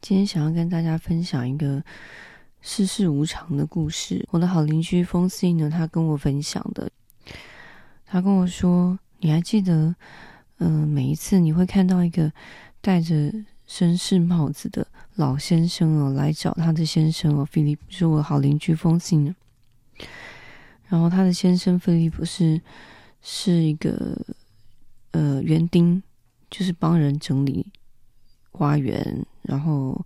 今天想要跟大家分享一个世事无常的故事。我的好邻居风信呢，他跟我分享的，他跟我说：“你还记得，嗯、每一次你会看到一个戴着绅士帽子的老先生哦，来找他的先生哦，菲利普是我好邻居风信。然后他的先生菲利普是是一个呃园丁，就是帮人整理花园，然后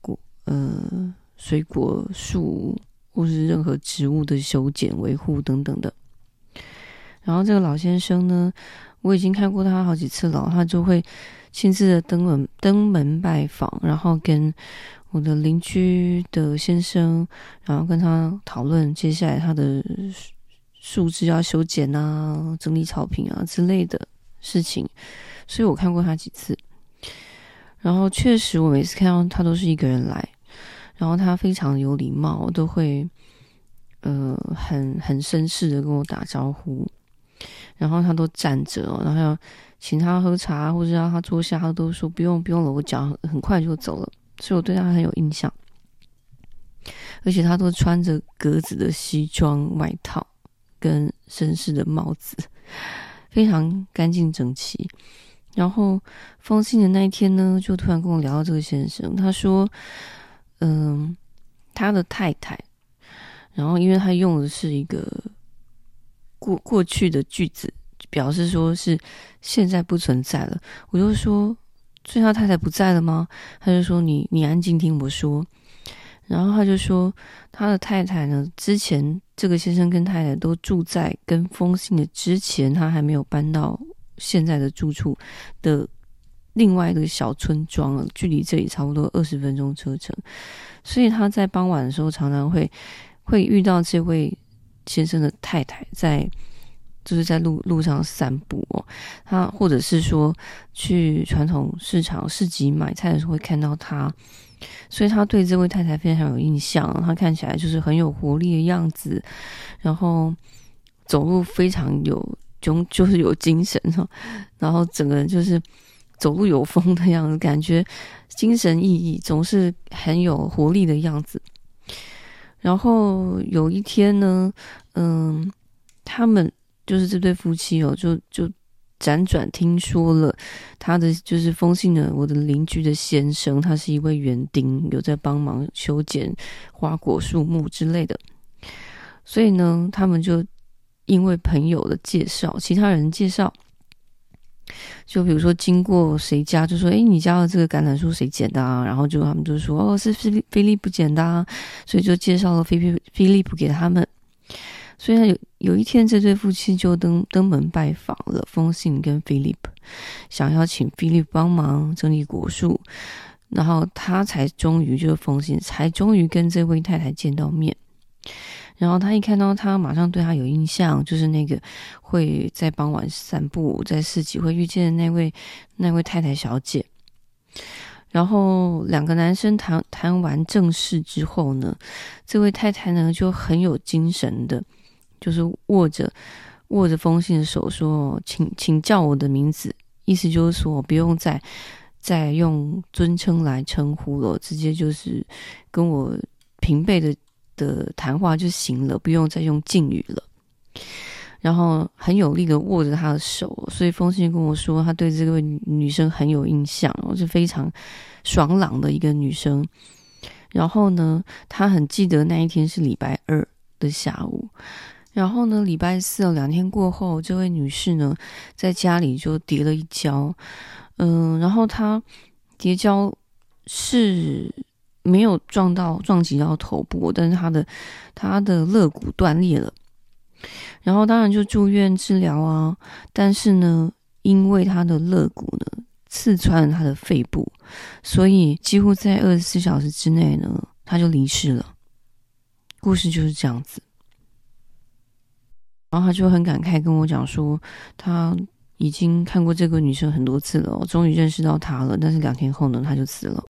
果呃水果树或是任何植物的修剪维护等等的。然后这个老先生呢，我已经看过他好几次了，他就会。亲自的登门登门拜访，然后跟我的邻居的先生，然后跟他讨论接下来他的树枝要修剪啊、整理草坪啊之类的事情，所以我看过他几次。然后确实，我每次看到他都是一个人来，然后他非常有礼貌，都会呃很很绅士的跟我打招呼，然后他都站着，然后要。请他喝茶，或者让他坐下，他都说不用不用了，我脚很快就走了，所以我对他很有印象。而且他都穿着格子的西装外套跟绅士的帽子，非常干净整齐。然后封信的那一天呢，就突然跟我聊到这个先生，他说：“嗯，他的太太，然后因为他用的是一个过过去的句子。”表示说是现在不存在了，我就说，所以他太太不在了吗？他就说你你安静听我说，然后他就说他的太太呢，之前这个先生跟太太都住在跟封信的之前，他还没有搬到现在的住处的另外一个小村庄，距离这里差不多二十分钟车程，所以他在傍晚的时候常常会会遇到这位先生的太太在。就是在路路上散步哦，他或者是说去传统市场市集买菜的时候会看到他，所以他对这位太太非常有印象。他看起来就是很有活力的样子，然后走路非常有就就是有精神哈，然后整个人就是走路有风的样子，感觉精神奕奕，总是很有活力的样子。然后有一天呢，嗯，他们。就是这对夫妻哦，就就辗转听说了他的就是封信的我的邻居的先生，他是一位园丁，有在帮忙修剪花果树木之类的。所以呢，他们就因为朋友的介绍，其他人介绍，就比如说经过谁家，就说：“哎，你家的这个橄榄树谁剪的啊？”然后就他们就说：“哦，是菲利菲利普剪的啊。”所以就介绍了菲菲菲利普给他们。所以有有一天，这对夫妻就登登门拜访了封信跟菲利普，想要请菲利普帮忙整理果树，然后他才终于就是封信，才终于跟这位太太见到面。然后他一看到他，马上对他有印象，就是那个会在傍晚散步在市集会遇见的那位那位太太小姐。然后两个男生谈谈完正事之后呢，这位太太呢就很有精神的。就是握着握着封信的手说：“请请叫我的名字。”意思就是说，不用再再用尊称来称呼了，直接就是跟我平辈的的谈话就行了，不用再用敬语了。然后很有力的握着他的手，所以风信跟我说，他对这位女生很有印象，是非常爽朗的一个女生。然后呢，他很记得那一天是礼拜二的下午。然后呢，礼拜四两天过后，这位女士呢，在家里就跌了一跤，嗯，然后她跌跤是没有撞到撞击到头部，但是他的他的肋骨断裂了，然后当然就住院治疗啊，但是呢，因为他的肋骨呢刺穿了他的肺部，所以几乎在二十四小时之内呢，他就离世了。故事就是这样子。然后他就很感慨跟我讲说，他已经看过这个女生很多次了，终于认识到她了。但是两天后呢，她就死了。